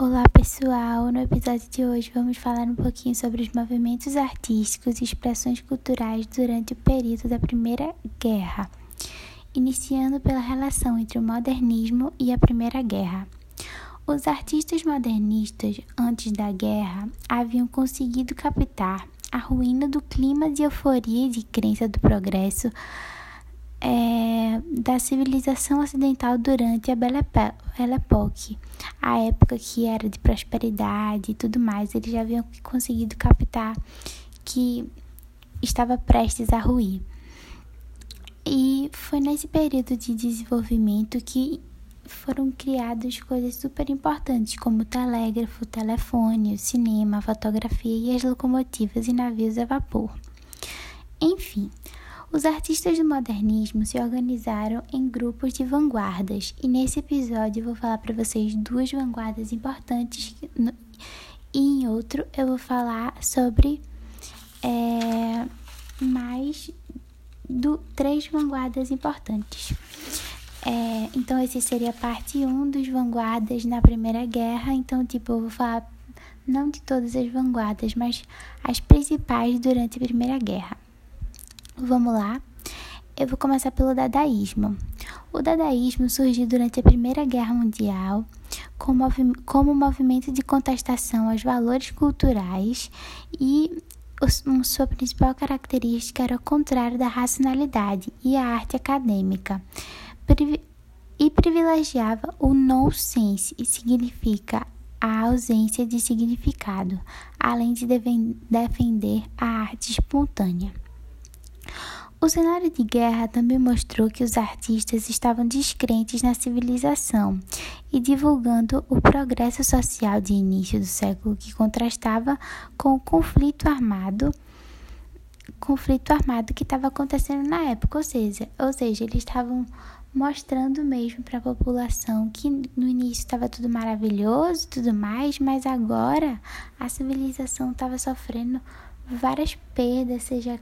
Olá pessoal, no episódio de hoje vamos falar um pouquinho sobre os movimentos artísticos e expressões culturais durante o período da Primeira Guerra, iniciando pela relação entre o modernismo e a Primeira Guerra. Os artistas modernistas, antes da guerra, haviam conseguido captar a ruína do clima de euforia e de crença do progresso é, da civilização ocidental durante a Belle Époque, a época que era de prosperidade e tudo mais. Eles já haviam conseguido captar que estava prestes a ruir. E foi nesse período de desenvolvimento que foram criadas coisas super importantes, como o telégrafo, o telefone, o cinema, a fotografia e as locomotivas e navios a vapor. Os artistas do modernismo se organizaram em grupos de vanguardas, e nesse episódio eu vou falar para vocês duas vanguardas importantes, e em outro eu vou falar sobre é, mais do, três vanguardas importantes. É, então, esse seria parte 1 um dos vanguardas na Primeira Guerra. Então, tipo, eu vou falar não de todas as vanguardas, mas as principais durante a Primeira Guerra. Vamos lá. Eu vou começar pelo dadaísmo. O dadaísmo surgiu durante a Primeira Guerra Mundial como, movimento de contestação aos valores culturais e sua principal característica era o contrário da racionalidade e a arte acadêmica e privilegiava o nonsense, e significa a ausência de significado, além de defender a arte espontânea. O cenário de guerra também mostrou que os artistas estavam descrentes na civilização e divulgando o progresso social de início do século que contrastava com o conflito armado conflito armado que estava acontecendo na época, ou seja, ou seja, eles estavam mostrando mesmo para a população que no início estava tudo maravilhoso, tudo mais, mas agora a civilização estava sofrendo várias perdas, seja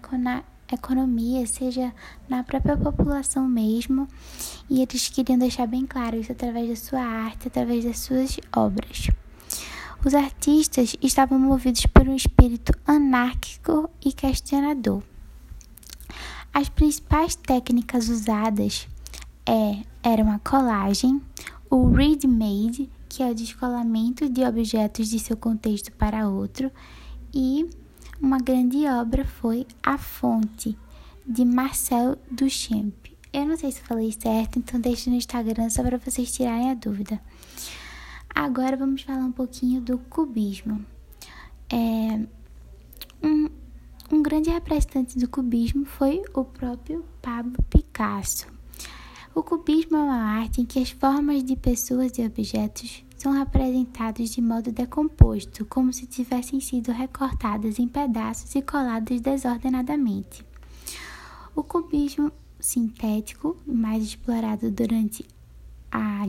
economia, seja na própria população mesmo, e eles queriam deixar bem claro isso através da sua arte, através das suas obras. Os artistas estavam movidos por um espírito anárquico e questionador. As principais técnicas usadas é, eram a colagem, o ready-made, que é o descolamento de objetos de seu contexto para outro, e uma grande obra foi A Fonte, de Marcel Duchamp. Eu não sei se falei certo, então deixe no Instagram só para vocês tirarem a dúvida. Agora vamos falar um pouquinho do cubismo. É, um, um grande representante do cubismo foi o próprio Pablo Picasso. O cubismo é uma arte em que as formas de pessoas e objetos são representados de modo decomposto, como se tivessem sido recortadas em pedaços e coladas desordenadamente. O cubismo sintético, mais explorado durante, a,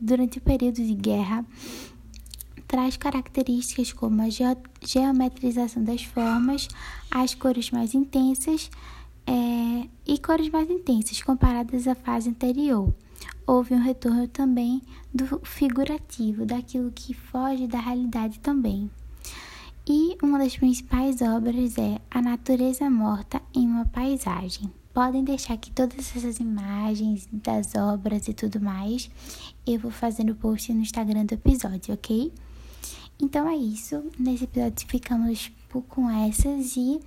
durante o período de guerra, traz características como a geometrização das formas, as cores mais intensas é, e cores mais intensas comparadas à fase anterior houve um retorno também do figurativo, daquilo que foge da realidade também. E uma das principais obras é A Natureza Morta em uma Paisagem. Podem deixar aqui todas essas imagens das obras e tudo mais. Eu vou fazer no post no Instagram do episódio, ok? Então é isso. Nesse episódio ficamos com essas e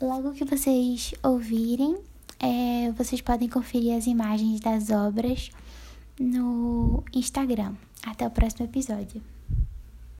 logo que vocês ouvirem, é, vocês podem conferir as imagens das obras no Instagram. Até o próximo episódio.